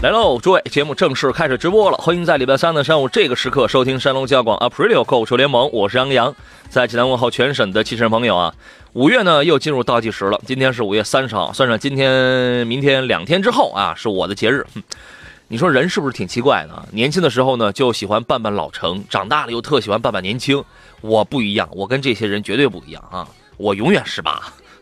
来喽，诸位，节目正式开始直播了。欢迎在礼拜三的上午这个时刻收听山东交广 Aprilio 购车联盟，我是杨洋，在济南问候全省的汽车朋友啊。五月呢又进入倒计时了，今天是五月三十号，算上今天、明天两天之后啊，是我的节日。你说人是不是挺奇怪的？年轻的时候呢就喜欢扮扮老成，长大了又特喜欢扮扮年轻。我不一样，我跟这些人绝对不一样啊，我永远十八。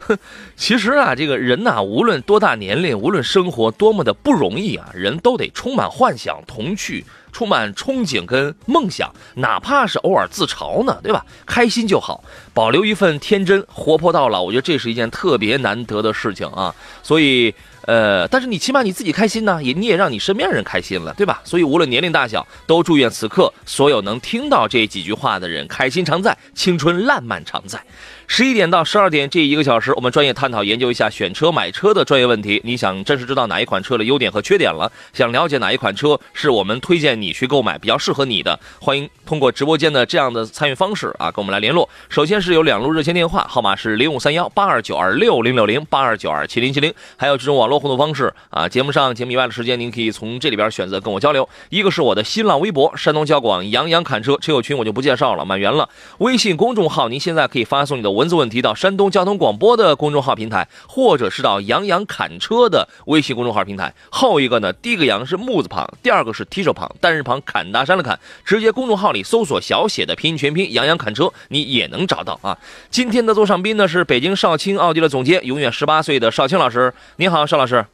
其实啊，这个人呐，无论多大年龄，无论生活多么的不容易啊，人都得充满幻想、童趣，充满憧憬跟梦想，哪怕是偶尔自嘲呢，对吧？开心就好，保留一份天真，活泼到老，我觉得这是一件特别难得的事情啊。所以，呃，但是你起码你自己开心呢，也你也让你身边人开心了，对吧？所以无论年龄大小，都祝愿此刻所有能听到这几句话的人开心常在，青春烂漫常在。十一点到十二点这一个小时，我们专业探讨研究一下选车买车的专业问题。你想真实知道哪一款车的优点和缺点了？想了解哪一款车是我们推荐你去购买比较适合你的？欢迎通过直播间的这样的参与方式啊，跟我们来联络。首先是有两路热线电话，号码是零五三幺八二九二六零六零八二九二七零七零，还有这种网络互动方式啊。节目上节目以外的时间，您可以从这里边选择跟我交流。一个是我的新浪微博山东交广杨洋侃车车友群，我就不介绍了，满员了。微信公众号，您现在可以发送你的。文字问题到山东交通广播的公众号平台，或者是到杨洋侃车的微信公众号平台。后一个呢，第一个杨是木字旁，第二个是提手旁，单人旁，侃大山的侃。直接公众号里搜索小写的拼音全拼杨洋侃车，你也能找到啊。今天的座上宾呢是北京少卿奥迪的总监，永远十八岁的少卿老师。你好，邵老师。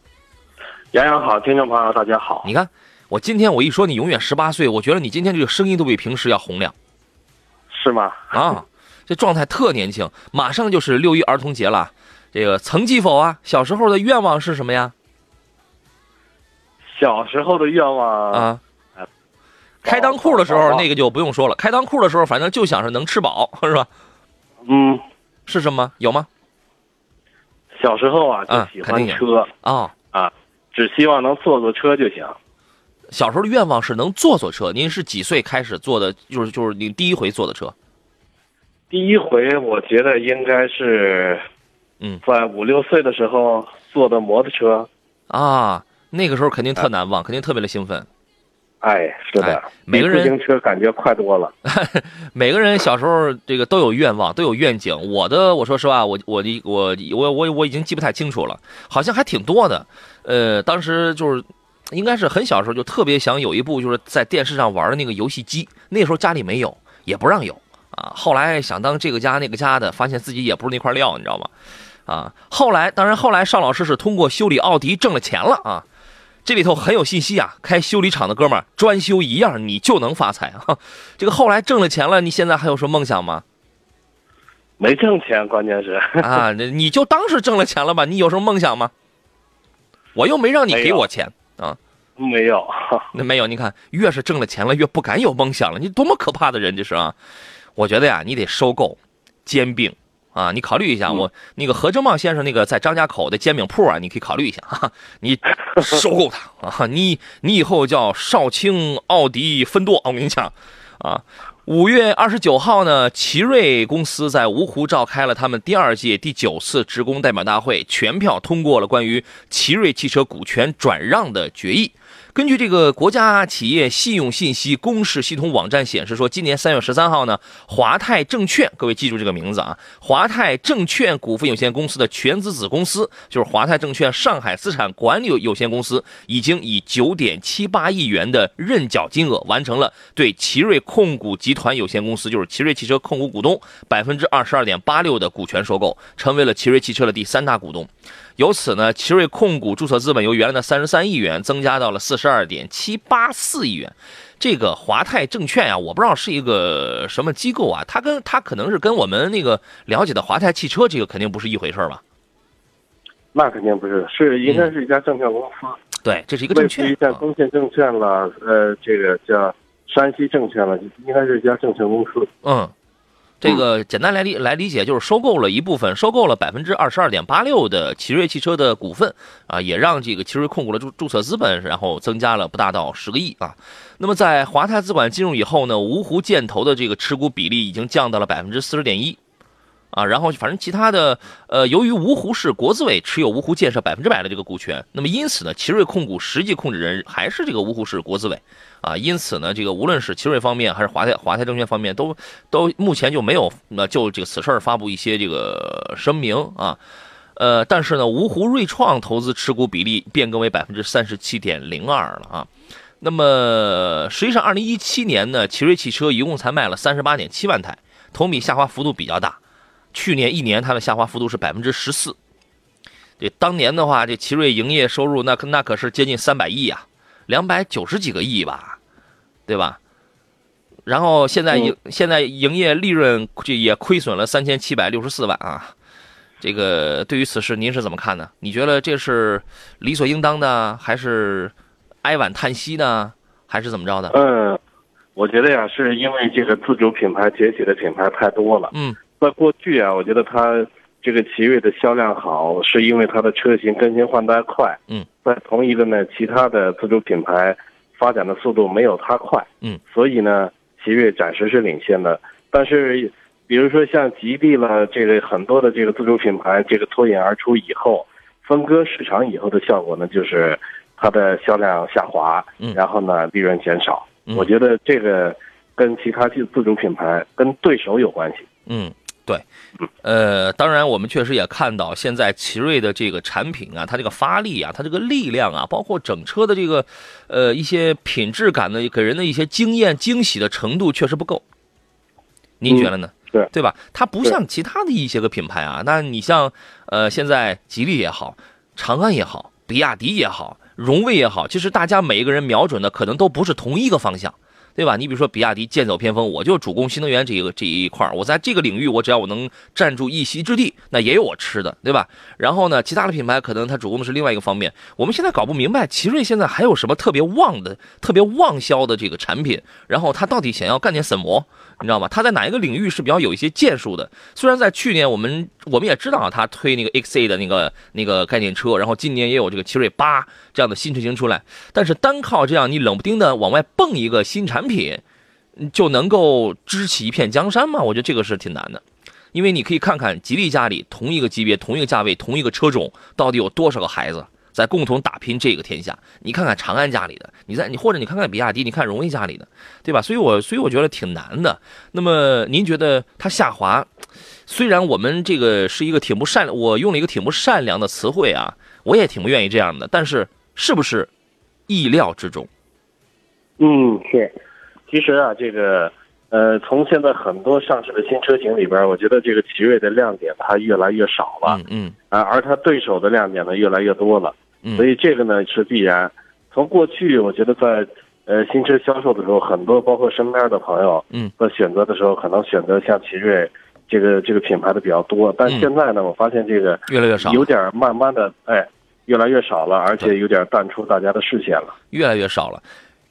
杨洋好，听众朋友大家好。你看我今天我一说你永远十八岁，我觉得你今天这个声音都比平时要洪亮。是吗？啊。这状态特年轻，马上就是六一儿童节了，这个曾记否啊？小时候的愿望是什么呀？小时候的愿望啊，开裆裤的时候那个就不用说了，开裆裤的时候反正就想着能吃饱，是吧？嗯，是什么？有吗？小时候啊，就喜欢车啊啊，只希望能坐坐车就行。小时候的愿望是能坐坐车。您是几岁开始坐的？就是就是您第一回坐的车？第一回，我觉得应该是，嗯，在五六岁的时候坐的摩托车，啊，那个时候肯定特难忘，肯定特别的兴奋。哎，是的，每个人自行车感觉快多了。每个人小时候这个都有愿望，都有愿景。我的，我说实话，我我的我我我我已经记不太清楚了，好像还挺多的。呃，当时就是应该是很小时候就特别想有一部就是在电视上玩的那个游戏机，那时候家里没有，也不让有。啊，后来想当这个家那个家的，发现自己也不是那块料，你知道吗？啊，后来当然后来邵老师是通过修理奥迪挣了钱了啊，这里头很有信息啊。开修理厂的哥们儿专修一样，你就能发财啊。这个后来挣了钱了，你现在还有什么梦想吗？没挣钱，关键是啊，你就当是挣了钱了吧？你有什么梦想吗？我又没让你给我钱啊，没有，那没有。你看，越是挣了钱了，越不敢有梦想了。你多么可怕的人这是啊！我觉得呀，你得收购煎饼啊！你考虑一下，我那个何正茂先生那个在张家口的煎饼铺啊，你可以考虑一下哈。你收购他啊！你你以后叫少卿奥迪分舵，我跟你讲啊。五月二十九号呢，奇瑞公司在芜湖召开了他们第二届第九次职工代表大会，全票通过了关于奇瑞汽车股权转让的决议。根据这个国家企业信用信息公示系统网站显示说，今年三月十三号呢，华泰证券，各位记住这个名字啊，华泰证券股份有限公司的全资子公司就是华泰证券上海资产管理有限公司，已经以九点七八亿元的认缴金额完成了对奇瑞控股集团有限公司，就是奇瑞汽车控股股东百分之二十二点八六的股权收购，成为了奇瑞汽车的第三大股东。由此呢，奇瑞控股注册资本由原来的三十三亿元增加到了四十。十二点七八四亿元。这个华泰证券呀，我不知道是一个什么机构啊，它跟它可能是跟我们那个了解的华泰汽车这个肯定不是一回事吧？那肯定不是，是应该是一家证券公司。对，这是一个证券。像中信证券了，呃，这个叫山西证券了，应该是一家证券公司。嗯，这个简单来理来理解，就是收购了一部分，收购了百分之二十二点八六的奇瑞汽车的股份啊，也让这个奇瑞控股的注注册资本，然后增加了不大到十个亿啊。那么在华泰资管进入以后呢，芜湖建投的这个持股比例已经降到了百分之四十点一。啊，然后反正其他的，呃，由于芜湖市国资委持有芜湖建设百分之百的这个股权，那么因此呢，奇瑞控股实际控制人还是这个芜湖市国资委，啊，因此呢，这个无论是奇瑞方面还是华泰华泰证券方面，都都目前就没有那就这个此事儿发布一些这个声明啊，呃，但是呢，芜湖瑞创投资持股比例变更为百分之三十七点零二了啊，那么实际上二零一七年呢，奇瑞汽车一共才卖了三十八点七万台，同比下滑幅度比较大。去年一年它的下滑幅度是百分之十四，对当年的话，这奇瑞营业收入那可那可是接近三百亿啊，两百九十几个亿吧，对吧？然后现在营现在营业利润这也亏损了三千七百六十四万啊，这个对于此事您是怎么看呢？你觉得这是理所应当的，还是哀婉叹息呢，还是怎么着的？嗯，我觉得呀，是因为这个自主品牌崛起的品牌太多了。嗯。在过去啊，我觉得它这个奇瑞的销量好，是因为它的车型更新换代快。嗯，在同一个呢，其他的自主品牌发展的速度没有它快。嗯，所以呢，奇瑞暂时是领先的。但是，比如说像吉利了，这个很多的这个自主品牌这个脱颖而出以后，分割市场以后的效果呢，就是它的销量下滑，嗯，然后呢，利润减少。我觉得这个跟其他自自主品牌跟对手有关系。嗯。对，呃，当然，我们确实也看到，现在奇瑞的这个产品啊，它这个发力啊，它这个力量啊，包括整车的这个，呃，一些品质感的给人的一些惊艳惊喜的程度确实不够。您觉得呢？对，对吧？它不像其他的一些个品牌啊，那你像，呃，现在吉利也好，长安也好，比亚迪也好，荣威也好，其实大家每一个人瞄准的可能都不是同一个方向。对吧？你比如说比亚迪剑走偏锋，我就主攻新能源这一个这一块我在这个领域，我只要我能占住一席之地，那也有我吃的，对吧？然后呢，其他的品牌可能它主攻的是另外一个方面。我们现在搞不明白，奇瑞现在还有什么特别旺的、特别旺销的这个产品，然后它到底想要干点什么？你知道吗？它在哪一个领域是比较有一些建树的？虽然在去年我们我们也知道啊，它推那个 XA 的那个那个概念车，然后今年也有这个奇瑞八这样的新车型出来，但是单靠这样你冷不丁的往外蹦一个新产品，就能够支起一片江山吗？我觉得这个是挺难的，因为你可以看看吉利家里同一个级别、同一个价位、同一个车种，到底有多少个孩子。在共同打拼这个天下，你看看长安家里的，你在你或者你看看比亚迪，你看荣威家里的，对吧？所以，我所以我觉得挺难的。那么，您觉得它下滑？虽然我们这个是一个挺不善良，我用了一个挺不善良的词汇啊，我也挺不愿意这样的。但是，是不是意料之中？嗯，是。其实啊，这个呃，从现在很多上市的新车型里边，我觉得这个奇瑞的亮点它越来越少了。嗯。啊，而它对手的亮点呢越来越多了。所以这个呢是必然。从过去，我觉得在呃新车销售的时候，很多包括身边的朋友，嗯，在选择的时候，可能选择像奇瑞这个这个品牌的比较多。但现在呢，我发现这个越来越少，有点慢慢的哎，越来越少了，而且有点淡出大家的视线了，越来越少了。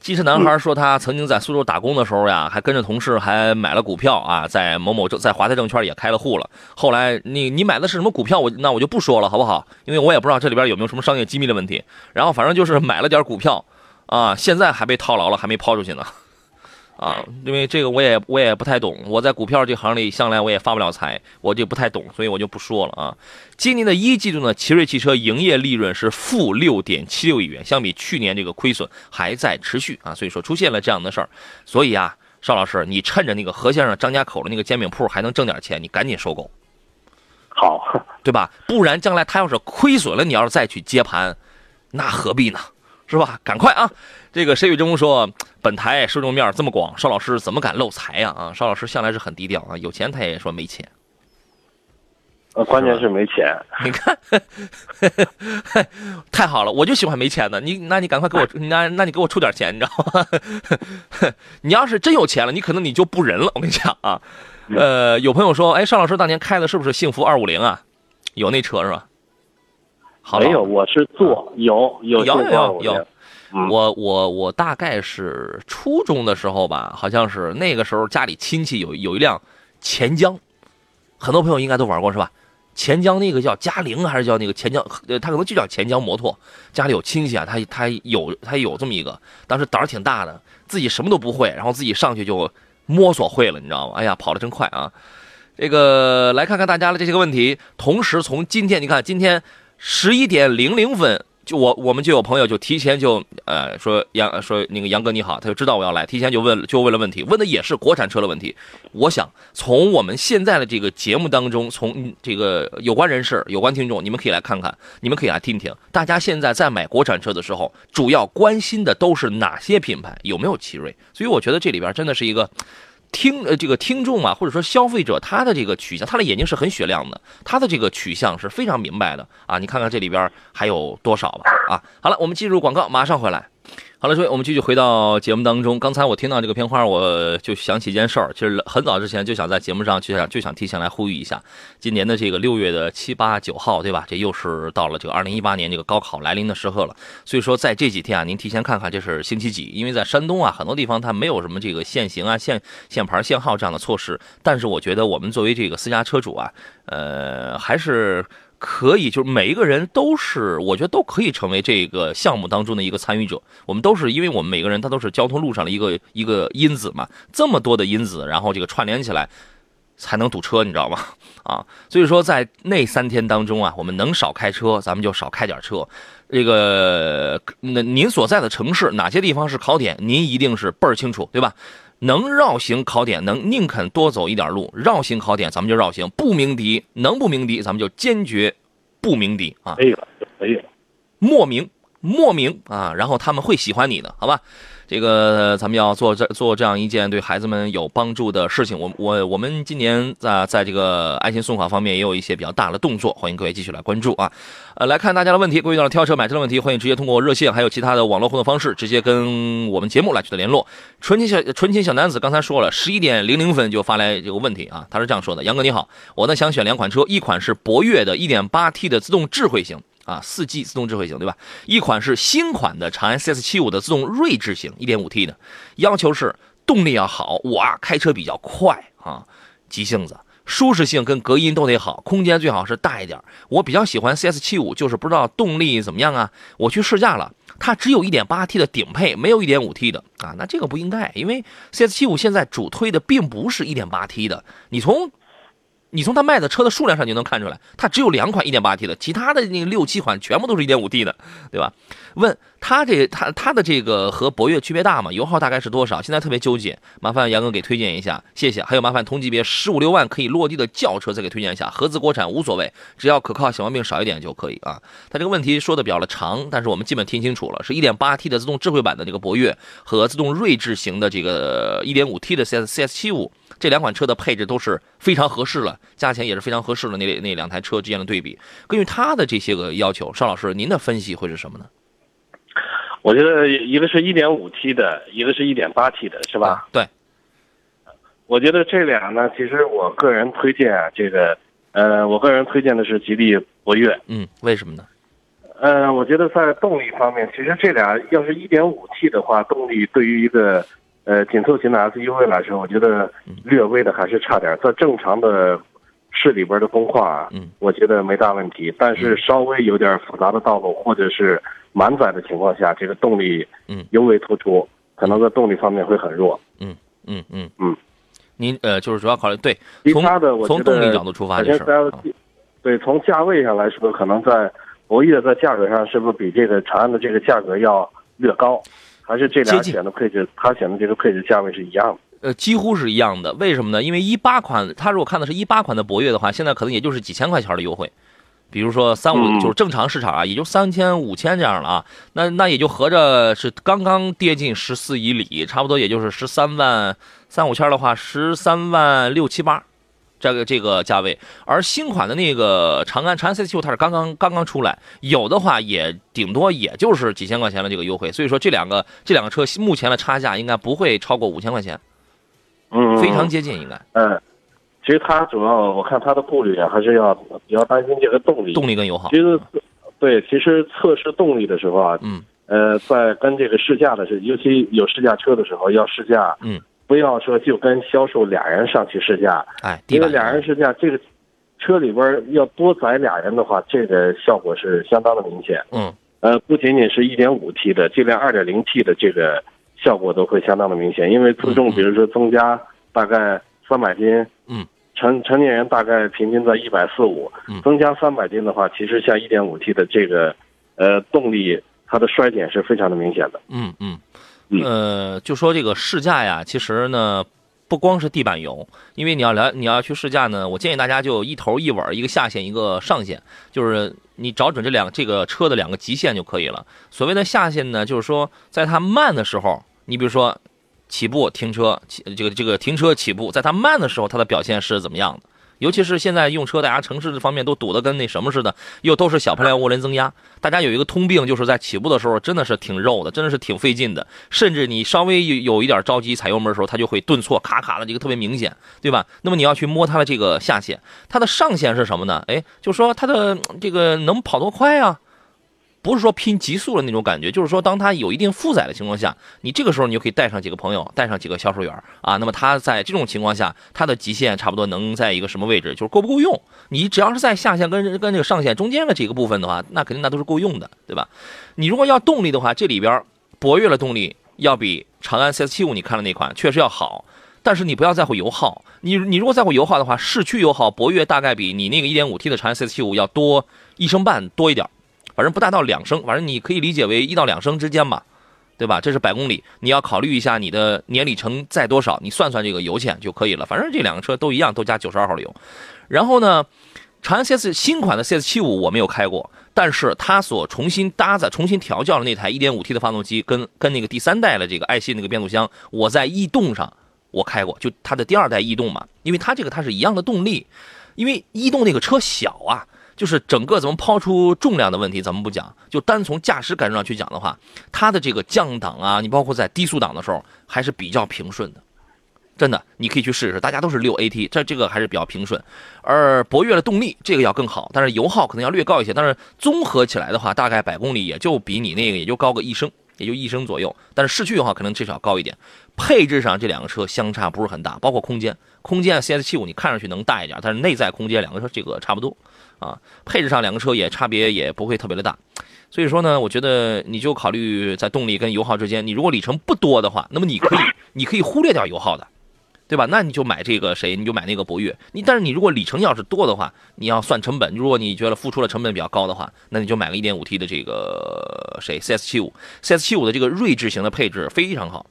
机车男孩说，他曾经在苏州打工的时候呀，还跟着同事还买了股票啊，在某某证，在华泰证券也开了户了。后来你你买的是什么股票？我那我就不说了，好不好？因为我也不知道这里边有没有什么商业机密的问题。然后反正就是买了点股票，啊，现在还被套牢了，还没抛出去呢。啊，因为这个我也我也不太懂，我在股票这行里向来我也发不了财，我就不太懂，所以我就不说了啊。今年的一季度呢，奇瑞汽车营业利润是负六点七六亿元，相比去年这个亏损还在持续啊，所以说出现了这样的事儿。所以啊，邵老师，你趁着那个何先生张家口的那个煎饼铺还能挣点钱，你赶紧收购，好，对吧？不然将来他要是亏损了，你要是再去接盘，那何必呢？是吧？赶快啊！这个谁与争锋说，本台受众面这么广，邵老师怎么敢漏财呀？啊，邵老师向来是很低调啊，有钱他也说没钱。呃，关键是没钱。你看，太好了，我就喜欢没钱的。你，那你赶快给我，那那你给我出点钱，你知道吗？你要是真有钱了，你可能你就不仁了。我跟你讲啊，呃，有朋友说，哎，邵老师当年开的是不是幸福二五零啊？有那车是吧？好没有，我是坐有有有有有。我我我大概是初中的时候吧，好像是那个时候家里亲戚有有一辆钱江，很多朋友应该都玩过是吧？钱江那个叫嘉陵还是叫那个钱江？呃，他可能就叫钱江摩托。家里有亲戚啊，他他有他有这么一个，当时胆儿挺大的，自己什么都不会，然后自己上去就摸索会了，你知道吗？哎呀，跑得真快啊！这个来看看大家的这些个问题，同时从今天你看今天十一点零零分。就我我们就有朋友就提前就呃说杨说那个杨哥你好，他就知道我要来，提前就问就问了问题，问的也是国产车的问题。我想从我们现在的这个节目当中，从这个有关人士、有关听众，你们可以来看看，你们可以来听听，大家现在在买国产车的时候，主要关心的都是哪些品牌，有没有奇瑞？所以我觉得这里边真的是一个。听呃，这个听众啊，或者说消费者，他的这个取向，他的眼睛是很雪亮的，他的这个取向是非常明白的啊。你看看这里边还有多少吧啊。好了，我们进入广告，马上回来。好了，各位，我们继续回到节目当中。刚才我听到这个片花，我就想起一件事儿。其实很早之前就想在节目上就想就想提前来呼吁一下，今年的这个六月的七八九号，对吧？这又是到了这个二零一八年这个高考来临的时刻了。所以说，在这几天啊，您提前看看这是星期几？因为在山东啊，很多地方它没有什么这个限行啊、限限牌、限号这样的措施。但是我觉得我们作为这个私家车主啊，呃，还是。可以，就是每一个人都是，我觉得都可以成为这个项目当中的一个参与者。我们都是，因为我们每个人他都是交通路上的一个一个因子嘛，这么多的因子，然后这个串联起来才能堵车，你知道吗？啊，所以说在那三天当中啊，我们能少开车，咱们就少开点车。这个那您所在的城市哪些地方是考点，您一定是倍儿清楚，对吧？能绕行考点，能宁肯多走一点路，绕行考点，咱们就绕行，不鸣笛，能不鸣笛，咱们就坚决不鸣笛啊！可以了，可以了，莫名莫名啊，然后他们会喜欢你的，好吧？这个咱们要做这做这样一件对孩子们有帮助的事情。我我我们今年在在这个爱心送考方面也有一些比较大的动作，欢迎各位继续来关注啊。呃，来看大家的问题，关于到了挑车买车的问题，欢迎直接通过热线还有其他的网络互动方式直接跟我们节目来取得联络。纯情小纯情小男子刚才说了，十一点零零分就发来这个问题啊，他是这样说的：杨哥你好，我呢想选两款车，一款是博越的 1.8T 的自动智慧型。啊，四 G 自动智慧型，对吧？一款是新款的长安 CS75 的自动锐志型，1.5T 的，要求是动力要好，我啊开车比较快啊，急性子，舒适性跟隔音都得好，空间最好是大一点。我比较喜欢 CS75，就是不知道动力怎么样啊？我去试驾了，它只有一点八 T 的顶配，没有一点五 T 的啊。那这个不应该，因为 CS75 现在主推的并不是一点八 T 的，你从。你从它卖的车的数量上就能看出来，它只有两款 1.8T 的，其他的那六七款全部都是一点五 T 的，对吧？问它这它它的这个和博越区别大吗？油耗大概是多少？现在特别纠结，麻烦杨哥给推荐一下，谢谢。还有麻烦同级别十五六万可以落地的轿车再给推荐一下，合资国产无所谓，只要可靠小毛病少一点就可以啊。他这个问题说的比较的长，但是我们基本听清楚了，是一点八 T 的自动智慧版的这个博越和自动睿智型的这个一点五 T 的 CS CS75。这两款车的配置都是非常合适了，价钱也是非常合适的。那那两台车之间的对比，根据它的这些个要求，邵老师，您的分析会是什么呢？我觉得一个是一点五 T 的，一个是一点八 T 的，是吧？对。我觉得这俩呢，其实我个人推荐啊，这个，呃，我个人推荐的是吉利博越。嗯，为什么呢？呃，我觉得在动力方面，其实这俩要是一点五 T 的话，动力对于一个。呃，紧凑型的 SUV 来说，我觉得略微的还是差点。在正常的市里边的工况，嗯，我觉得没大问题。但是稍微有点复杂的道路或者是满载的情况下，这个动力，嗯，尤为突出，可能在动力方面会很弱。嗯嗯嗯嗯，您呃，就是主要考虑对，其他的我从动力角度出发就是。对，从价位上来说，可能在博越在价格上是不是比这个长安的这个价格要略高？还是这俩选的配置，它选的这个配置价位是一样的。呃，几乎是一样的。为什么呢？因为一八款，它如果看的是一八款的博越的话，现在可能也就是几千块钱的优惠。比如说三五，就是正常市场啊，也就三千五千这样了啊。那那也就合着是刚刚跌进十四以里，差不多也就是十三万三五千的话，十三万六七八，这个这个价位。而新款的那个长安长安 CS75 它是刚刚刚刚出来，有的话也顶多也就是几千块钱的这个优惠。所以说这两个这两个车目前的差价应该不会超过五千块钱，嗯，非常接近应该。嗯，其实它主要我看它的顾虑啊，还是要比较担心这个动力。动力跟油耗其。实，对，其实测试动力的时候啊，嗯呃，在跟这个试驾的时候，尤其有试驾车的时候，要试驾，嗯，不要说就跟销售俩人上去试驾，哎，因为俩人试驾，这个车里边要多载俩人的话，这个效果是相当的明显。嗯。呃，不仅仅是一点五 T 的，就连二点零 T 的这个效果都会相当的明显，因为自重比如说增加大概三百斤，嗯，成成年人大概平均在一百四五嗯，增加三百斤的话，其实像一点五 T 的这个呃动力，它的衰减是非常的明显的。嗯嗯，嗯呃，就说这个试驾呀，其实呢，不光是地板油，因为你要来你要去试驾呢，我建议大家就一头一尾，一个下限，一个上限，就是你找准这两这个车的两个极限就可以了。所谓的下限呢，就是说在它慢的时候，你比如说起步停车，起这个这个停车起步，在它慢的时候，它的表现是怎么样的？尤其是现在用车，大家城市这方面都堵得跟那什么似的，又都是小排量涡轮增压，大家有一个通病，就是在起步的时候真的是挺肉的，真的是挺费劲的，甚至你稍微有有一点着急踩油门的时候，它就会顿挫，卡卡的，这个特别明显，对吧？那么你要去摸它的这个下限，它的上限是什么呢？哎，就说它的这个能跑多快啊？不是说拼极速的那种感觉，就是说，当它有一定负载的情况下，你这个时候你就可以带上几个朋友，带上几个销售员啊。那么它在这种情况下，它的极限差不多能在一个什么位置，就是够不够用？你只要是在下限跟跟这个上限中间的这个部分的话，那肯定那都是够用的，对吧？你如果要动力的话，这里边博越的动力要比长安 CS75 你看的那款确实要好，但是你不要在乎油耗。你你如果在乎油耗的话，市区油耗博越大概比你那个 1.5T 的长安 CS75 要多一升半多一点。反正不大到两升，反正你可以理解为一到两升之间吧，对吧？这是百公里，你要考虑一下你的年里程在多少，你算算这个油钱就可以了。反正这两个车都一样，都加九十二号油。然后呢，长安 CS 新款的 CS75 我没有开过，但是它所重新搭载、重新调教的那台 1.5T 的发动机，跟跟那个第三代的这个爱信那个变速箱，我在逸动上我开过，就它的第二代逸动嘛，因为它这个它是一样的动力，因为逸动那个车小啊。就是整个怎么抛出重量的问题，咱们不讲，就单从驾驶感受上去讲的话，它的这个降档啊，你包括在低速档的时候还是比较平顺的，真的，你可以去试试。大家都是六 AT，这这个还是比较平顺。而博越的动力这个要更好，但是油耗可能要略高一些，但是综合起来的话，大概百公里也就比你那个也就高个一升，也就一升左右。但是市区油耗可能至少高一点。配置上这两个车相差不是很大，包括空间，空间 CS75 你看上去能大一点，但是内在空间两个车这个差不多。啊，配置上两个车也差别也不会特别的大，所以说呢，我觉得你就考虑在动力跟油耗之间，你如果里程不多的话，那么你可以你可以忽略掉油耗的，对吧？那你就买这个谁，你就买那个博越。你但是你如果里程要是多的话，你要算成本，如果你觉得付出的成本比较高的话，那你就买个 1.5T 的这个谁 CS75，CS75 的这个锐志型的配置非常好。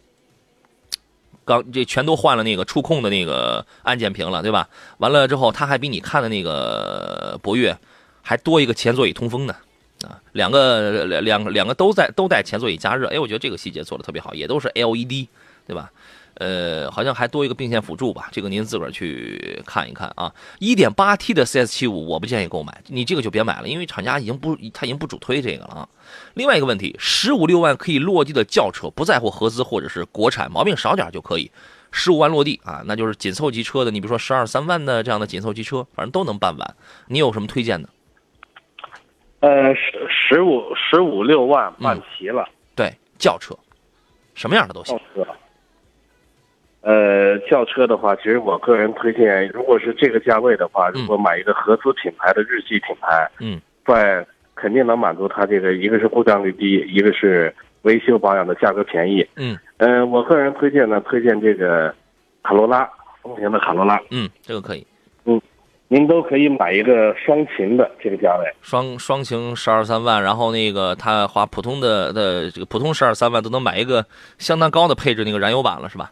刚这全都换了那个触控的那个按键屏了，对吧？完了之后，它还比你看的那个博越还多一个前座椅通风呢，啊，两个两两两个都在都带前座椅加热，哎，我觉得这个细节做的特别好，也都是 LED，对吧？呃，好像还多一个并线辅助吧，这个您自个儿去看一看啊。一点八 T 的 CS75 我不建议购买，你这个就别买了，因为厂家已经不他已经不主推这个了啊。另外一个问题，十五六万可以落地的轿车，不在乎合资或者是国产，毛病少点就可以。十五万落地啊，那就是紧凑级车的，你比如说十二三万的这样的紧凑级车，反正都能办完。你有什么推荐的？呃，十十五十五六万办齐了，对，轿车，什么样的都行轿。车。呃，轿车的话，其实我个人推荐，如果是这个价位的话，如果买一个合资品牌的日系品牌，嗯，在肯定能满足它这个，一个是故障率低，一个是维修保养的价格便宜。嗯呃，我个人推荐呢，推荐这个卡罗拉，丰田的卡罗拉，嗯，这个可以。嗯您都可以买一个双擎的这个价位。双双擎十二三万，然后那个他花普通的的这个普通十二三万都能买一个相当高的配置那个燃油版了，是吧？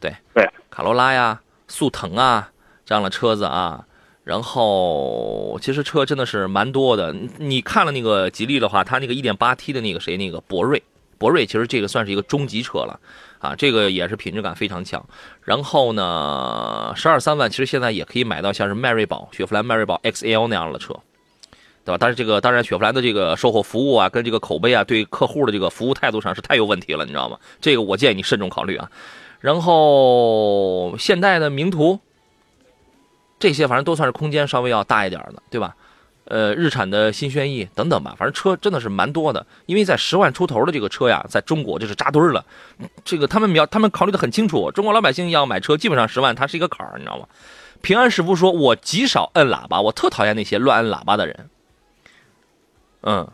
对对，卡罗拉呀、速腾啊这样的车子啊，然后其实车真的是蛮多的。你你看了那个吉利的话，它那个一点八 T 的那个谁那个博瑞，博瑞其实这个算是一个中级车了，啊，这个也是品质感非常强。然后呢，十二三万其实现在也可以买到像是迈锐宝、雪佛兰迈锐宝 XL 那样的车，对吧？但是这个当然，雪佛兰的这个售后服务啊，跟这个口碑啊，对客户的这个服务态度上是太有问题了，你知道吗？这个我建议你慎重考虑啊。然后现代的名图，这些反正都算是空间稍微要大一点的，对吧？呃，日产的新轩逸等等吧，反正车真的是蛮多的。因为在十万出头的这个车呀，在中国就是扎堆了。这个他们描，他们考虑的很清楚，中国老百姓要买车，基本上十万它是一个坎儿，你知道吗？平安师傅说：“我极少摁喇叭，我特讨厌那些乱摁喇叭的人。”嗯，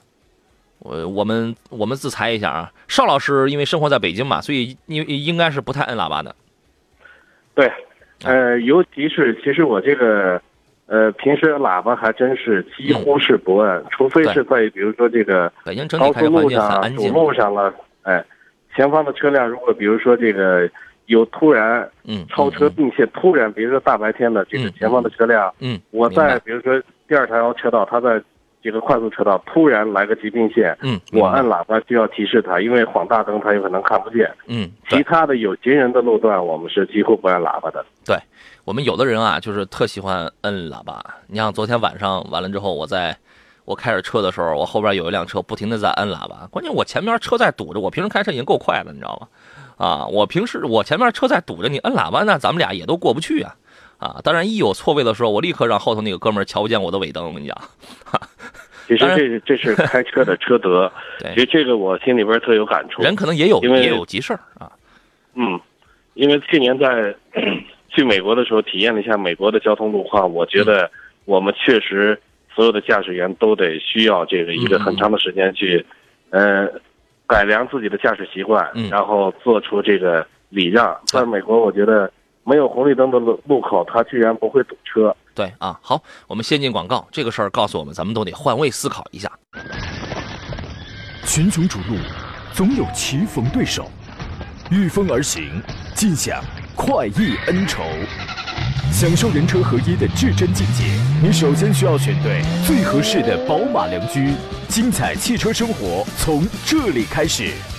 我我们我们自裁一下啊，邵老师因为生活在北京嘛，所以应应该是不太摁喇叭的。对，呃，尤其是其实我这个。呃，平时喇叭还真是几乎是不按，除非是在比如说这个高速路上、主路上了，哎，前方的车辆如果比如说这个有突然超车并且，突然比如说大白天的这个前方的车辆，嗯，我在比如说第二条车道，他在这个快速车道突然来个急并线，嗯，我按喇叭就要提示他，因为晃大灯他有可能看不见，嗯，其他的有行人的路段我们是几乎不按喇叭的，对。我们有的人啊，就是特喜欢摁喇叭。你像昨天晚上完了之后，我在我开着车的时候，我后边有一辆车不停的在摁喇叭。关键我前面车在堵着，我平时开车已经够快了，你知道吗？啊，我平时我前面车在堵着，你摁喇叭，那咱们俩也都过不去啊。啊，当然一有错位的时候，我立刻让后头那个哥们儿瞧不见我的尾灯。我跟你讲，其实这这是开车的车德。对，其实这个我心里边特有感触。人可能也有也有急事儿啊。嗯，因为去年在。去美国的时候体验了一下美国的交通路况，我觉得我们确实所有的驾驶员都得需要这个一个很长的时间去，呃，改良自己的驾驶习惯，然后做出这个礼让。在美国，我觉得没有红绿灯的路路口，它居然不会堵车。对啊，好，我们先进广告，这个事儿告诉我们，咱们都得换位思考一下。群雄逐鹿，总有棋逢对手，御风而行，尽享。快意恩仇，享受人车合一的至臻境界。你首先需要选对最合适的宝马良驹，精彩汽车生活从这里开始。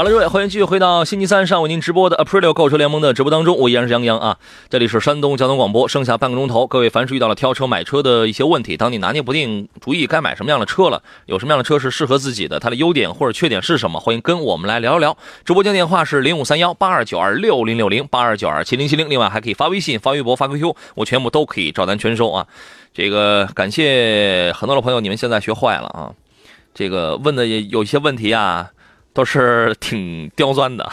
好了，各位，欢迎继续回到星期三上午您直播的 Aprilio 购车联盟的直播当中，我依然是杨洋啊。这里是山东交通广播，剩下半个钟头，各位凡是遇到了挑车买车的一些问题，当你拿捏不定主意该买什么样的车了，有什么样的车是适合自己的，它的优点或者缺点是什么，欢迎跟我们来聊一聊。直播间电话是零五三幺八二九二六零六零八二九二七零七零，另外还可以发微信、发微博、发 QQ，我全部都可以照单全收啊。这个感谢很多的朋友，你们现在学坏了啊。这个问的也有一些问题啊。都是挺刁钻的，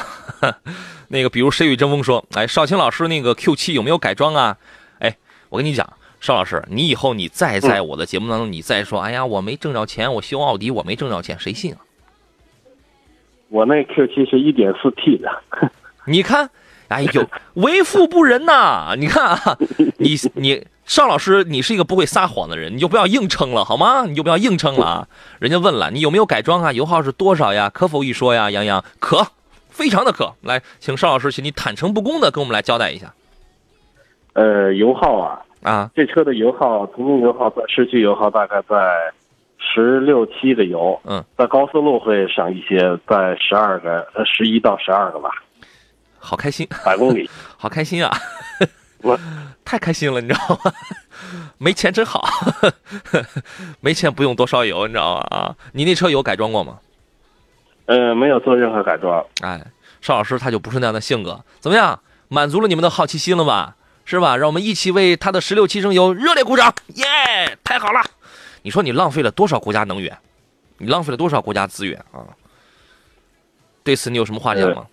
那个比如谁与争锋说，哎，少卿老师那个 Q 七有没有改装啊？哎，我跟你讲，邵老师，你以后你再在我的节目当中，你再说，哎呀，我没挣着钱，我修奥迪我没挣着钱，谁信啊？我那 Q 七是一点四 T 的，你看，哎呦，为富不仁呐！你看啊，你你。邵老师，你是一个不会撒谎的人，你就不要硬撑了，好吗？你就不要硬撑了啊！人家问了，你有没有改装啊？油耗是多少呀？可否一说呀？杨洋，可，非常的可。来，请邵老师，请你坦诚不公的跟我们来交代一下。呃，油耗啊，啊，这车的油耗，平均油耗在市区油耗大概在十六七个油，嗯，在高速路会省一些，在十二个，呃，十一到十二个吧。好开心，百公里，好开心啊！我太开心了，你知道吗？没钱真好，没钱不用多烧油，你知道吗？啊，你那车有改装过吗？呃，没有做任何改装。哎，邵老师他就不是那样的性格。怎么样，满足了你们的好奇心了吧？是吧？让我们一起为他的十六七升油热烈鼓掌！耶，太好了！你说你浪费了多少国家能源？你浪费了多少国家资源啊？对此你有什么话讲吗？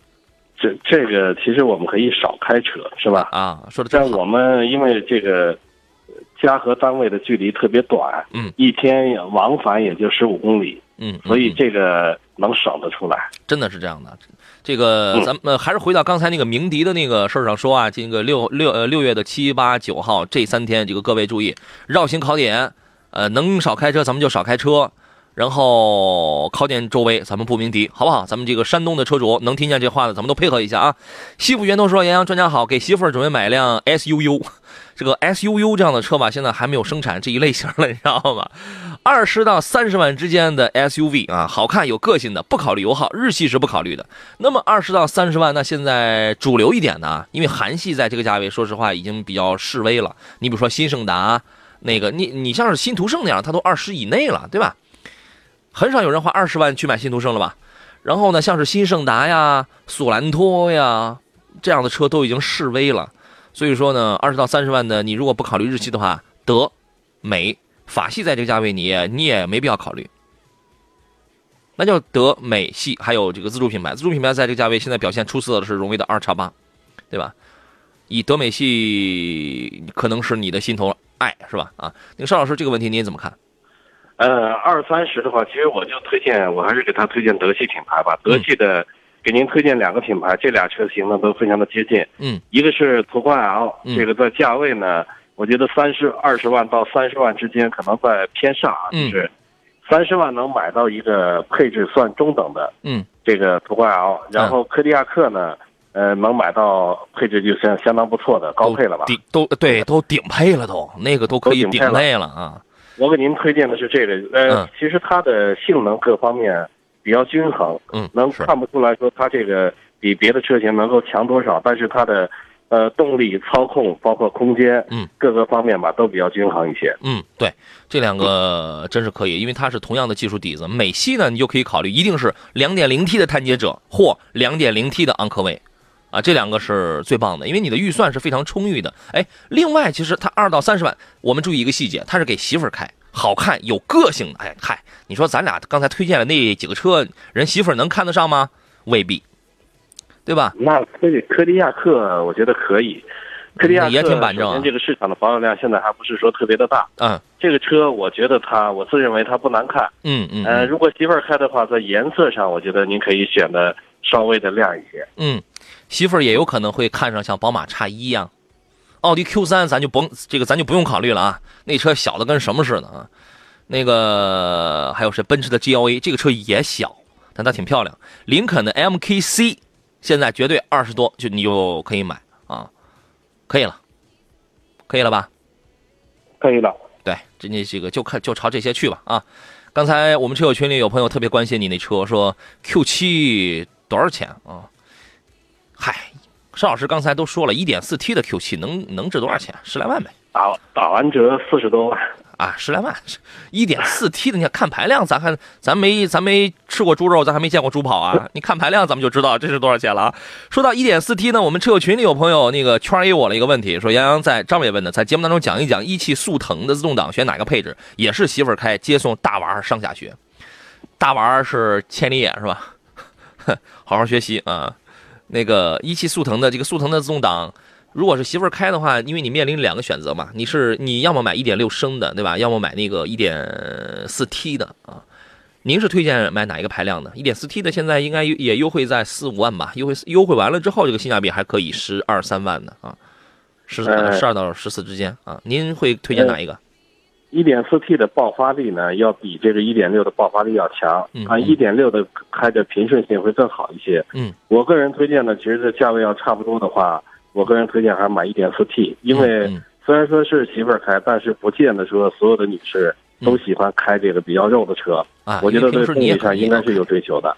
这这个其实我们可以少开车，是吧？啊，说的但我们因为这个家和单位的距离特别短，嗯，一天往返也就十五公里，嗯，所以这个能省得出来。真的是这样的。这个咱们还是回到刚才那个鸣笛的那个事儿上说啊，这个六六呃六月的七八九号这三天，这个各位注意绕行考点，呃，能少开车咱们就少开车。然后靠近周围，咱们不鸣笛，好不好？咱们这个山东的车主能听见这话的，咱们都配合一下啊。西部源头说：“杨洋专家好，给媳妇准备买辆 SUU，这个 SUU 这样的车吧，现在还没有生产这一类型了，你知道吗？二十到三十万之间的 SUV 啊，好看有个性的，不考虑油耗，日系是不考虑的。那么二十到三十万，那现在主流一点的，因为韩系在这个价位，说实话已经比较示威了。你比如说新胜达，那个你你像是新途胜那样，它都二十以内了，对吧？”很少有人花二十万去买新途胜了吧？然后呢，像是新胜达呀、索兰托呀这样的车都已经示威了。所以说呢，二十到三十万的，你如果不考虑日系的话，德、美、法系在这个价位，你你也没必要考虑。那就德、美系还有这个自主品牌，自主品牌在这个价位现在表现出色的是荣威的二叉八，对吧？以德美系可能是你的心头爱，是吧？啊，那个邵老师这个问题您怎么看？呃，二三十的话，其实我就推荐，我还是给他推荐德系品牌吧。德系的，给您推荐两个品牌，这俩车型呢都非常的接近。嗯，一个是途观 L，这个在价位呢，我觉得三十二十万到三十万之间可能在偏上啊，就是三十万能买到一个配置算中等的，嗯，这个途观 L，然后柯迪亚克呢，呃，能买到配置就相相当不错的高配了吧？顶都对，都顶配了都，那个都可以顶配了啊。我给您推荐的是这个，呃，其实它的性能各方面比较均衡，嗯，能看不出来说它这个比别的车型能够强多少，但是它的呃动力、操控，包括空间，嗯，各个方面吧都比较均衡一些。嗯，对，这两个真是可以，因为它是同样的技术底子。美系呢，你就可以考虑，一定是 2.0T 的探界者或 2.0T 的昂科威，啊，这两个是最棒的，因为你的预算是非常充裕的。哎，另外，其实它二到三十万，我们注意一个细节，它是给媳妇儿开，好看有个性的。哎，嗨，你说咱俩刚才推荐的那几个车，人媳妇儿能看得上吗？未必，对吧？那科科迪亚克，我觉得可以。科迪亚克也挺板正啊。这个市场的保有量现在还不是说特别的大。嗯。这个车，我觉得它，我自认为它不难看。嗯嗯。呃，如果媳妇儿开的话，在颜色上，我觉得您可以选的稍微的亮一些。嗯。媳妇儿也有可能会看上像宝马叉一样，奥迪 Q 三咱就甭这个咱就不用考虑了啊，那车小的跟什么似的啊。那个还有是？奔驰的 GLA 这个车也小，但它挺漂亮。林肯的 MKC 现在绝对二十多就你就可以买啊，可以了，可以了吧？可以了。对，这你这个就看就朝这些去吧啊。刚才我们车友群里有朋友特别关心你那车，说 Q 七多少钱啊？嗨，邵老师刚才都说了，一点四 T 的 Q 七能能值多少钱？十来万呗。打打完折四十多万啊，十来万，一点四 T 的，你看看排量，咱还咱没咱没吃过猪肉，咱还没见过猪跑啊。你看排量，咱们就知道这是多少钱了啊。说到一点四 T 呢，我们车友群里有朋友那个圈 A 我了一个问题，说杨洋在张伟问的，在节目当中讲一讲一汽速腾的自动挡选哪个配置，也是媳妇儿开接送大娃上下学，大娃是千里眼是吧？好好学习啊。那个一汽速腾的这个速腾的自动挡，如果是媳妇儿开的话，因为你面临两个选择嘛，你是你要么买一点六升的，对吧？要么买那个一点四 T 的啊。您是推荐买哪一个排量的？一点四 T 的现在应该也优惠在四五万吧？优惠优惠完了之后，这个性价比还可以十二三万的啊，十十二到十四之间啊。您会推荐哪一个？一点四 T 的爆发力呢，要比这个一点六的爆发力要强，啊，一点六的开的平顺性会更好一些。嗯，我个人推荐呢，其实这价位要差不多的话，我个人推荐还是买一点四 T，因为虽然说是媳妇儿开，但是不见得说所有的女士都喜欢开这个比较肉的车。啊。我觉得对动力上应该是有追求的。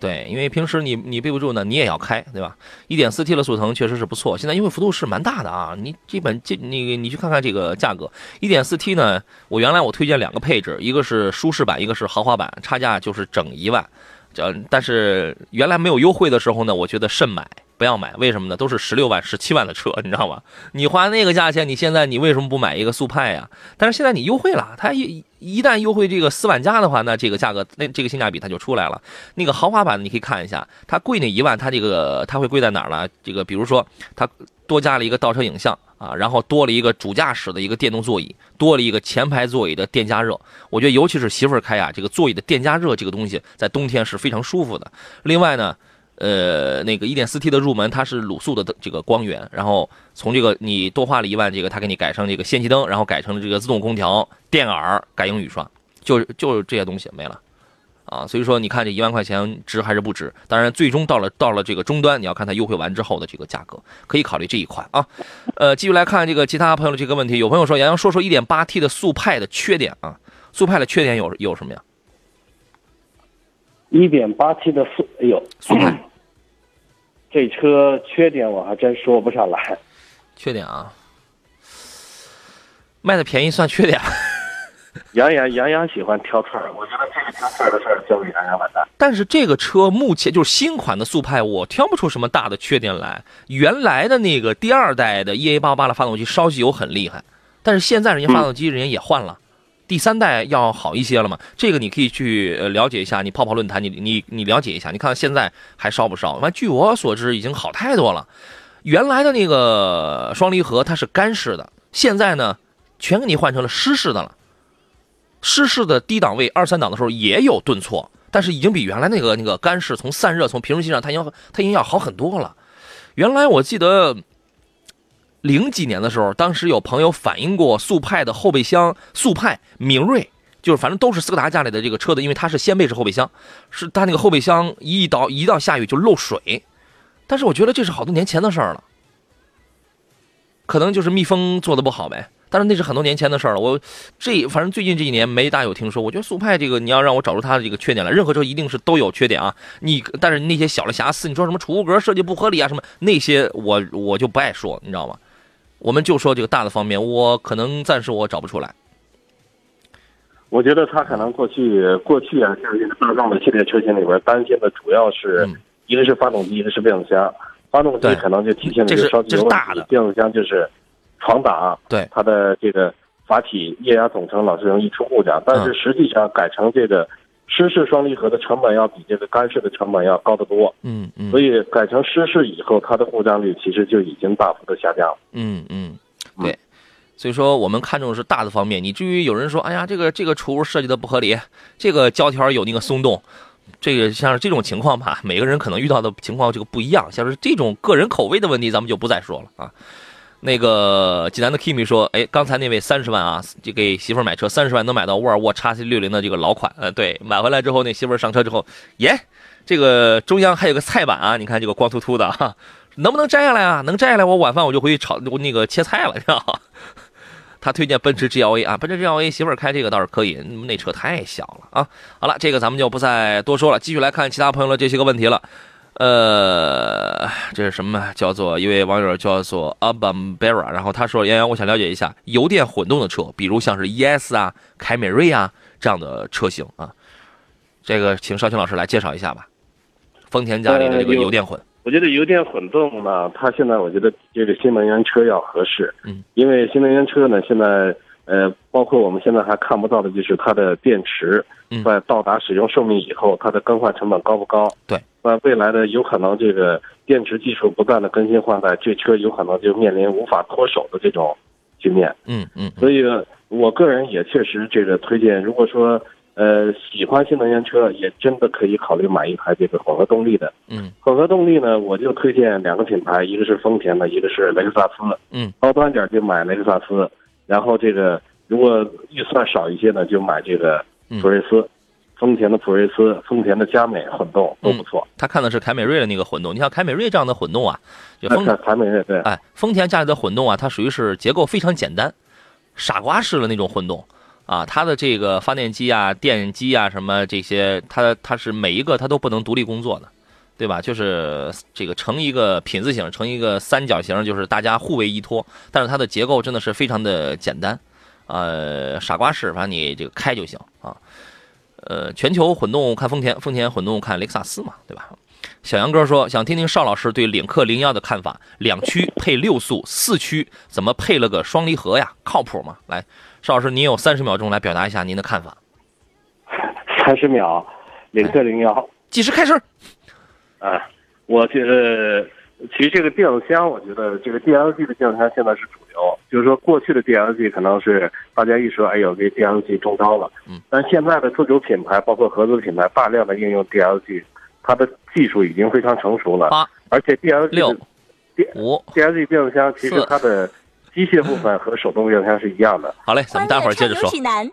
对，因为平时你你备不住呢，你也要开，对吧？一点四 T 的速腾确实是不错，现在优惠幅度是蛮大的啊。你基本这你你去看看这个价格，一点四 T 呢，我原来我推荐两个配置，一个是舒适版，一个是豪华版，差价就是整一万。这，但是原来没有优惠的时候呢，我觉得慎买，不要买。为什么呢？都是十六万、十七万的车，你知道吗？你花那个价钱，你现在你为什么不买一个速派呀？但是现在你优惠了，它一一旦优惠这个四万加的话，那这个价格那这个性价比它就出来了。那个豪华版你可以看一下，它贵那一万，它这个它会贵在哪儿呢？这个比如说它多加了一个倒车影像啊，然后多了一个主驾驶的一个电动座椅，多了一个前排座椅的电加热。我觉得尤其是媳妇儿开啊，这个座椅的电加热这个东西在冬天是非常舒服的。另外呢。呃，那个 1.4T 的入门，它是卤素的这个光源，然后从这个你多花了一万，这个它给你改成这个氙气灯，然后改成了这个自动空调、电耳、感应雨刷，就就这些东西没了。啊，所以说你看这一万块钱值还是不值？当然，最终到了到了这个终端，你要看它优惠完之后的这个价格，可以考虑这一款啊。呃，继续来看这个其他朋友的这个问题，有朋友说杨洋说说 1.8T 的速派的缺点啊，速派的缺点有有什么呀？1.8T 的速，哎呦，速派这车缺点我还真说不上来。缺点啊，卖的便宜算缺点。杨洋杨洋喜欢挑刺儿，我觉得这个挑刺儿的事儿交给杨洋完蛋。但是这个车目前就是新款的速派，我挑不出什么大的缺点来。原来的那个第二代的 EA 八八的发动机烧机油很厉害，但是现在人家发动机人家也换了，第三代要好一些了嘛。这个你可以去了解一下，你泡泡论坛，你你你了解一下，你看现在还烧不烧？完据我所知已经好太多了。原来的那个双离合它是干式的，现在呢全给你换成了湿式的了。湿式的低档位二三档的时候也有顿挫，但是已经比原来那个那个干式从散热从平顺性上它已经它已经要好很多了。原来我记得零几年的时候，当时有朋友反映过速派的后备箱，速派明锐就是反正都是斯柯达家里的这个车的，因为它是掀背式后备箱，是它那个后备箱一到一到下雨就漏水。但是我觉得这是好多年前的事儿了，可能就是密封做的不好呗。但是那是很多年前的事儿了，我这反正最近这几年没大有听说。我觉得速派这个你要让我找出它的这个缺点来，任何车一定是都有缺点啊。你但是那些小的瑕疵，你说什么储物格设计不合理啊什么那些，我我就不爱说，你知道吗？我们就说这个大的方面，我可能暂时我找不出来。我觉得他可能过去过去啊，像这个大众的系列车型里边，担心的主要是、嗯一个是发动机，一个是变速箱。发动机可能就体现了这是个烧机油问这是大的题，变速箱就是闯挡，对它的这个阀体液压总成老是容易出故障。但嗯是实际上改成这个湿式双离合的成本要比这个干式的成本要高得多，嗯嗯所以改成湿式以后，它的故障率其实就已经大幅的下降了。嗯嗯，对。所以说，我们看重的是大的方面。你至于有人说，哎呀，这个这个储物设计的不合理，这个胶条有那个松动，这个像是这种情况吧，每个人可能遇到的情况这个不一样。像是这种个人口味的问题，咱们就不再说了啊。那个济南的 Kimi 说，哎，刚才那位三十万啊，就给媳妇买车，三十万能买到沃尔沃 x C 六零的这个老款，呃，对，买回来之后，那媳妇上车之后，耶，这个中央还有个菜板啊，你看这个光秃秃的哈、能不能摘下来啊？能摘下来，我晚饭我就回去炒那个切菜了，你知道吗？他推荐奔驰 GLA 啊，奔驰 GLA 媳妇儿开这个倒是可以，那车太小了啊。好了，这个咱们就不再多说了，继续来看其他朋友的这些个问题了。呃，这是什么？叫做一位网友叫做 Abambera，然后他说：“杨洋，我想了解一下油电混动的车，比如像是 ES 啊、凯美瑞啊这样的车型啊。这个请邵青老师来介绍一下吧。丰田家里的这个油电混，我觉得油电混动呢，它现在我觉得这个新能源车要合适，嗯，因为新能源车呢，现在呃，包括我们现在还看不到的就是它的电池嗯，在到达使用寿命以后，它的更换成本高不高？对，那未来的有可能这个电池技术不断的更新换代，这车有可能就面临无法脱手的这种局面。嗯嗯所以，我个人也确实这个推荐，如果说呃喜欢新能源车，也真的可以考虑买一台这个混合动力的。嗯混合动力呢，我就推荐两个品牌，一个是丰田的，一个是雷克萨斯。嗯，高端点就买雷克萨斯，然后这个如果预算少一些呢，就买这个普锐斯。丰田的普锐斯、丰田的佳美混动都不错。他看的是凯美瑞的那个混动，你像凯美瑞这样的混动啊，就丰那看凯美瑞对，哎，丰田家里的混动啊，它属于是结构非常简单，傻瓜式的那种混动啊。它的这个发电机啊、电机啊什么这些，它它是每一个它都不能独立工作的，对吧？就是这个成一个品字形，成一个三角形，就是大家互为依托。但是它的结构真的是非常的简单，呃，傻瓜式，反正你这个开就行啊。呃，全球混动看丰田，丰田混动看雷克萨斯嘛，对吧？小杨哥说想听听邵老师对领克零幺的看法，两驱配六速，四驱怎么配了个双离合呀？靠谱吗？来，邵老师，您有三十秒钟来表达一下您的看法。三十秒，领克零幺。计时开始。啊，我觉得其实这个变速箱，我觉得这个 DLG 的变速箱现在是主流，就是说过去的 DLG 可能是大家一说，哎呦，这 DLG 中招了，嗯，但现在的自主品牌包括合资品牌大量的应用 DLG，它的技术已经非常成熟了，八而且 DLG 六的 D 五 DLG 变速箱其实它的机械部分和手动变速箱是一样的。好嘞，咱们待会儿接着说。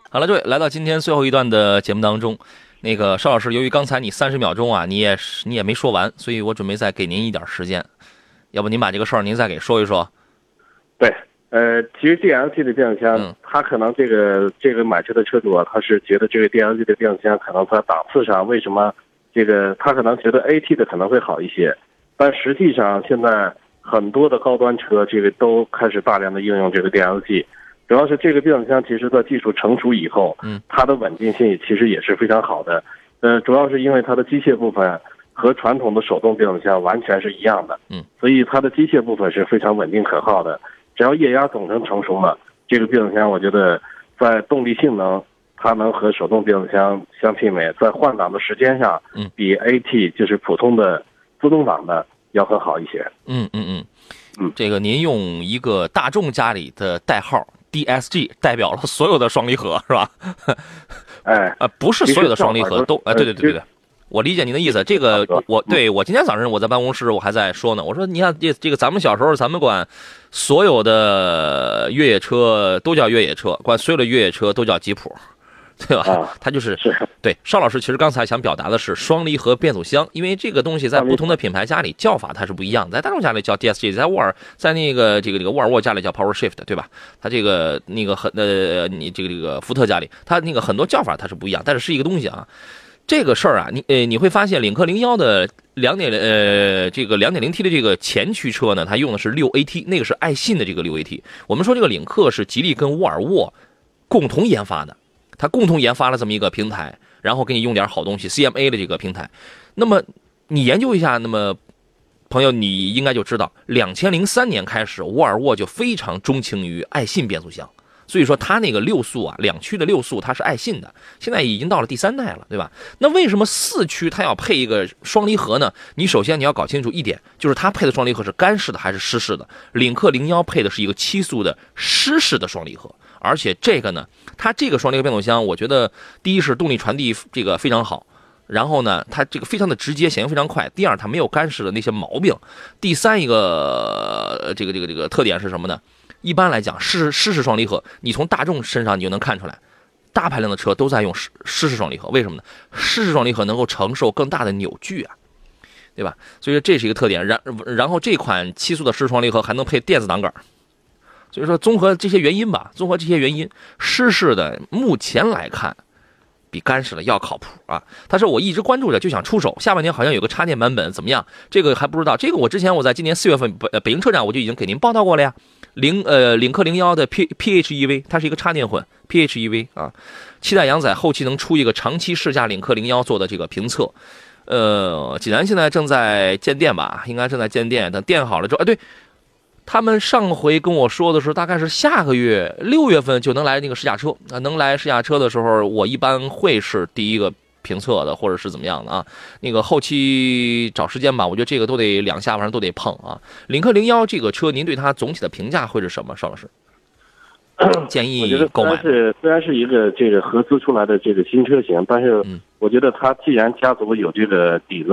好了，各位，来到今天最后一段的节目当中，那个邵老师，由于刚才你三十秒钟啊，你也是你也没说完，所以我准备再给您一点时间，要不您把这个事儿您再给说一说。对，呃，其实 DLG 的变速箱，它可能这个这个买车的车主啊，他是觉得这个 DLG 的变速箱可能在档次上为什么这个他可能觉得 AT 的可能会好一些，但实际上现在。很多的高端车，这个都开始大量的应用这个 DLG，主要是这个变速箱，其实在技术成熟以后，嗯，它的稳定性其实也是非常好的。呃，主要是因为它的机械部分和传统的手动变速箱完全是一样的，嗯，所以它的机械部分是非常稳定可靠的。只要液压总成成熟了，这个变速箱我觉得在动力性能，它能和手动变速箱相媲美，在换挡的时间上，嗯，比 AT 就是普通的自动挡的。要更好一些。嗯嗯嗯，嗯，这个您用一个大众家里的代号 DSG 代表了所有的双离合是吧？哎，啊，不是所有的双离合都，哎，对对对对对，我理解您的意思。这个我对我今天早上我在办公室我还在说呢，我说你看这这个咱们小时候咱们管所有的越野车都叫越野车，管所有的越野车都叫吉普。对吧？他就是对邵老师。其实刚才想表达的是双离合变速箱，因为这个东西在不同的品牌家里叫法它是不一样的。在大众家里叫 DSG，在沃尔在那个这个这个沃尔沃家里叫 Power Shift，对吧？它这个那个很呃，你这个这个福特家里，它那个很多叫法它是不一样，但是是一个东西啊。这个事儿啊，你呃你会发现领克零幺的两点呃这个两点零 T 的这个前驱车呢，它用的是六 AT，那个是爱信的这个六 AT。我们说这个领克是吉利跟沃尔沃共同研发的。它共同研发了这么一个平台，然后给你用点好东西，CMA 的这个平台。那么你研究一下，那么朋友你应该就知道，两千零三年开始，沃尔沃就非常钟情于爱信变速箱，所以说它那个六速啊，两驱的六速它是爱信的，现在已经到了第三代了，对吧？那为什么四驱它要配一个双离合呢？你首先你要搞清楚一点，就是它配的双离合是干式的还是湿式的？领克零幺配的是一个七速的湿式的双离合。而且这个呢，它这个双离合变速箱，我觉得第一是动力传递这个非常好，然后呢，它这个非常的直接，响应非常快。第二，它没有干式的那些毛病。第三一个这个这个这个特点是什么呢？一般来讲，湿湿式双离合，你从大众身上你就能看出来，大排量的车都在用湿湿式双离合。为什么呢？湿式双离合能够承受更大的扭矩啊，对吧？所以说这是一个特点。然然后这款七速的湿式双离合还能配电子挡杆。所以说，综合这些原因吧，综合这些原因，湿式的目前来看，比干式的要靠谱啊。他说我一直关注着，就想出手。下半年好像有个插电版本，怎么样？这个还不知道。这个我之前我在今年四月份北北京车展我就已经给您报道过了呀。领呃领克零幺的 P PHEV，它是一个插电混 PHEV 啊。期待杨仔后期能出一个长期试驾领克零幺做的这个评测。呃，济南现在正在建店吧？应该正在建店。等店好了之后，哎对。他们上回跟我说的是，大概是下个月六月份就能来那个试驾车啊，能来试驾车的时候，我一般会是第一个评测的，或者是怎么样的啊？那个后期找时间吧，我觉得这个都得两下，反正都得碰啊。领克零幺这个车，您对它总体的评价会是什么，邵老师？建议购买。是虽然是一个这个合资出来的这个新车型，但是我觉得它既然家族有这个底子，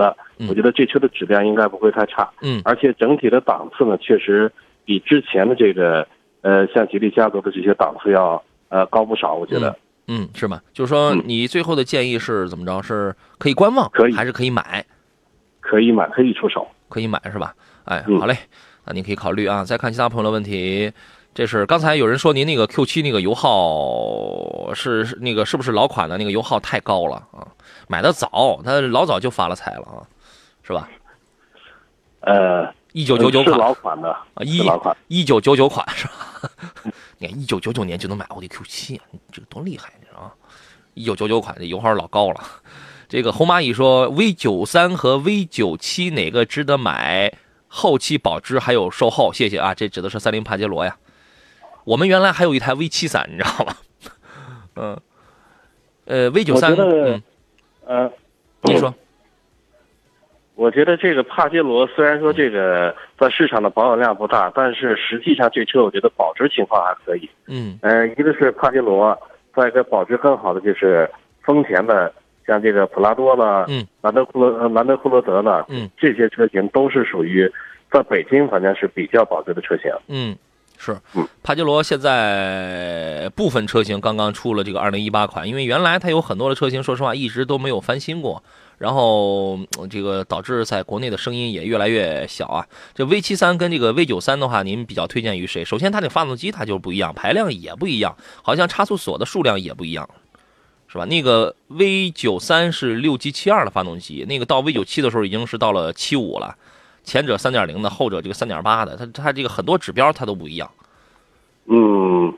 我觉得这车的质量应该不会太差。嗯，而且整体的档次呢，确实比之前的这个呃像吉利家族的这些档次要呃高不少。我觉得，嗯，是吗？就是说你最后的建议是怎么着？是可以观望，可以还是可以买？可以买，可以出手，可以买是吧？哎，好嘞，那您可以考虑啊。再看其他朋友的问题。这是刚才有人说您那个 Q 七那个油耗是那个是不是老款的那个油耗太高了啊？买的早，他老早就发了财了啊，是吧？呃，一九九九款，老款的啊，一一九九九款是吧？你看一九九九年就能买奥迪 Q7，这个多厉害啊！一九九九款这油耗老高了。这个红蚂蚁说 V 九三和 V 九七哪个值得买？后期保值还有售后，谢谢啊，这指的是三菱帕杰罗呀。我们原来还有一台 V 七三，你知道吗？嗯，呃，V 九三，嗯，呃，你说，我觉得这个帕杰罗虽然说这个在市场的保有量不大，但是实际上这车我觉得保值情况还可以。嗯，呃，一个是帕杰罗，再一个保值更好的就是丰田的，像这个普拉多了，嗯，兰德酷罗，兰德酷罗德了，嗯，这些车型都是属于在北京反正是比较保值的车型。嗯。是嗯，帕杰罗现在部分车型刚刚出了这个二零一八款，因为原来它有很多的车型，说实话一直都没有翻新过，然后呃这个导致在国内的声音也越来越小啊。这 V 七三跟这个 V 九三的话，您比较推荐于谁？首先，它这发动机它就不一样，排量也不一样，好像差速锁的数量也不一样，是吧？那个 V 九三是六 G 七二的发动机，那个到 V 九七的时候已经是到了七五了。前者三点零的，后者这个三点八的，它它这个很多指标它都不一样。嗯，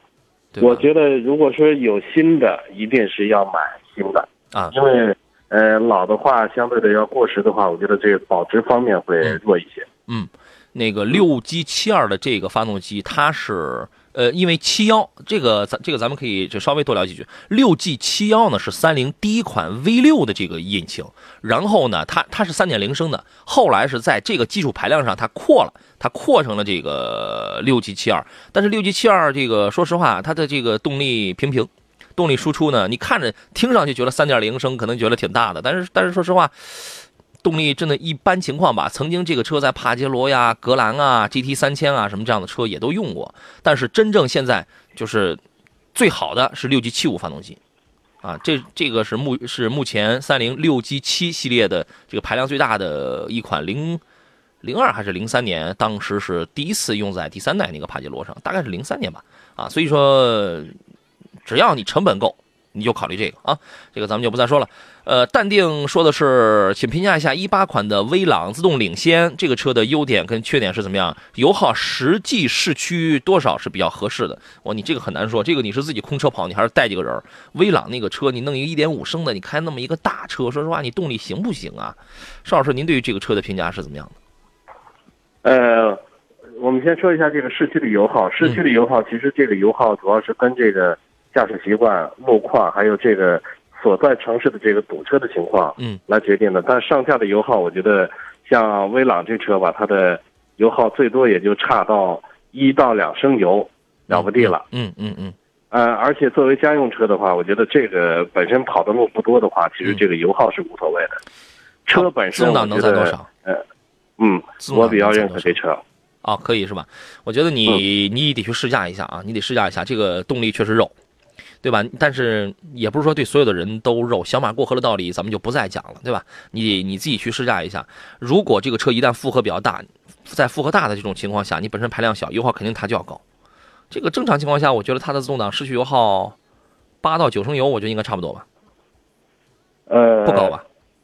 我觉得如果说有新的，一定是要买新的，啊，因为呃老的话相对的要过时的话，我觉得这个保值方面会弱一些。嗯，那个六 G 七二的这个发动机，它是呃，因为七幺这个咱这个咱们可以就稍微多聊几句。六 G 七幺呢是三菱第一款 V 六的这个引擎，然后呢，它它是三点零升的，后来是在这个基础排量上它扩了，它扩成了这个六 G 七二。但是六 G 七二这个说实话，它的这个动力平平。动力输出呢？你看着听上去觉得三点零升可能觉得挺大的，但是但是说实话，动力真的一般情况吧。曾经这个车在帕杰罗呀、格兰啊、GT 三千啊什么这样的车也都用过，但是真正现在就是最好的是六 G 七五发动机，啊，这这个是目是目前三菱六 G 七系列的这个排量最大的一款零零二还是零三年，当时是第一次用在第三代那个帕杰罗上，大概是零三年吧，啊，所以说只要你成本够，你就考虑这个啊，这个咱们就不再说了。呃，淡定说的是，请评价一下一八款的威朗自动领先这个车的优点跟缺点是怎么样？油耗实际市区多少是比较合适的？哇，你这个很难说，这个你是自己空车跑，你还是带几个人？威朗那个车，你弄一个一点五升的，你开那么一个大车，说实话，你动力行不行啊？邵老师，您对于这个车的评价是怎么样的？呃，我们先说一下这个市区的油耗。市区的油耗，其实这个油耗主要是跟这个驾驶习惯、路况，还有这个所在城市的这个堵车的情况，嗯，来决定的。但上下的油耗，我觉得像威朗这车吧，它的油耗最多也就差到一到两升油，了不地了。嗯嗯嗯呃，而且作为家用车的话，我觉得这个本身跑的路不多的话，其实这个油耗是无所谓的。车本身，自动挡能我觉得载多少？呃，嗯，自动挡我比较认可这车。啊，可以是吧？我觉得你你得去试驾一下啊，你得试驾一下，这个动力确实肉，对吧？但是也不是说对所有的人都肉，小马过河的道理咱们就不再讲了，对吧？你你自己去试驾一下，如果这个车一旦负荷比较大，在负荷大的这种情况下，你本身排量小，油耗肯定它就要高。这个正常情况下，我觉得它的自动挡市区油耗八到九升油，我觉得应该差不多吧，呃，不高吧？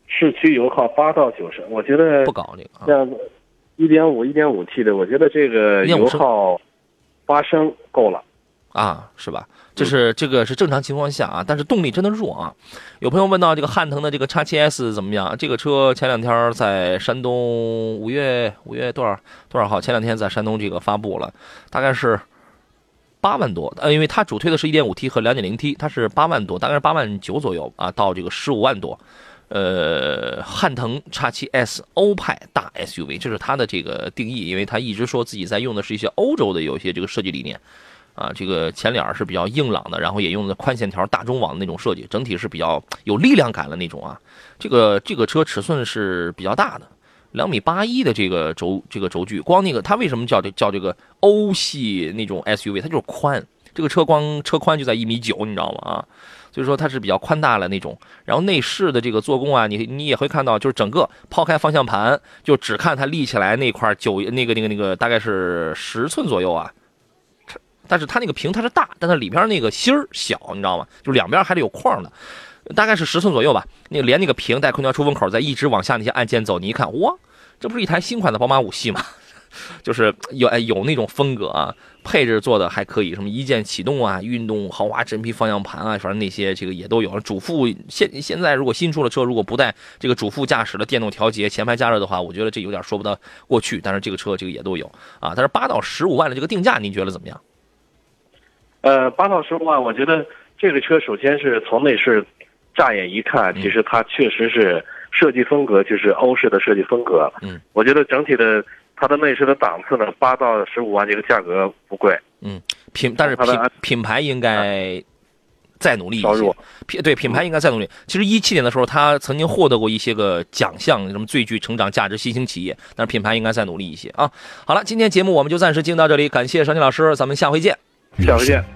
市区油耗八到九升，我觉得不高这个啊。像一点五、一点五 T 的，我觉得这个1.5升油耗八升够了。啊，是吧？这是这个是正常情况下啊，但是动力真的弱啊。有朋友问到这个汉腾的这个叉七 S 怎么样？这个车前两天在山东五月五月多少多少号？前两天在山东这个发布了，大概是八万多。呃，因为它主推的是 1.5T 和 2.0T，它是八万多，大概是八万九左右啊，到这个十五万多。呃，汉腾叉七 S 欧派大 SUV，这是它的这个定义，因为它一直说自己在用的是一些欧洲的有一些这个设计理念。啊，这个前脸是比较硬朗的，然后也用的宽线条大中网的那种设计，整体是比较有力量感的那种啊。这个这个车尺寸是比较大的，两米八一的这个轴这个轴距，光那个它为什么叫这叫这个欧系那种 SUV？它就是宽，这个车光车宽就在一米九，你知道吗？啊，所以说它是比较宽大了那种。然后内饰的这个做工啊，你你也会看到，就是整个抛开方向盘，就只看它立起来那块九那个那个那个大概是十寸左右啊。但是它那个屏它是大，但它里边那个芯儿小，你知道吗？就两边还得有框的，大概是十寸左右吧。那个连那个屏带空调出风口，再一直往下那些按键走，你一看，哇，这不是一台新款的宝马五系吗？就是有哎有那种风格啊，配置做的还可以，什么一键启动啊、运动豪华真皮方向盘啊，反正那些这个也都有。主副现现在如果新出的车如果不带这个主副驾驶的电动调节、前排加热的话，我觉得这有点说不到过去。但是这个车这个也都有啊。但是八到十五万的这个定价，您觉得怎么样？呃，八到十五万，我觉得这个车首先是从内饰，乍眼一看，其实它确实是设计风格就是欧式的设计风格。嗯，我觉得整体的它的内饰的档次呢，八到十五万这个价格不贵。嗯品，但是品品牌应该再努力一些。品对品牌应该再努力。其实一七年的时候，它曾经获得过一些个奖项，什么最具成长价值新兴企业，但是品牌应该再努力一些啊。好了，今天节目我们就暂时进行到这里，感谢尚金老师，咱们下回见。下回见。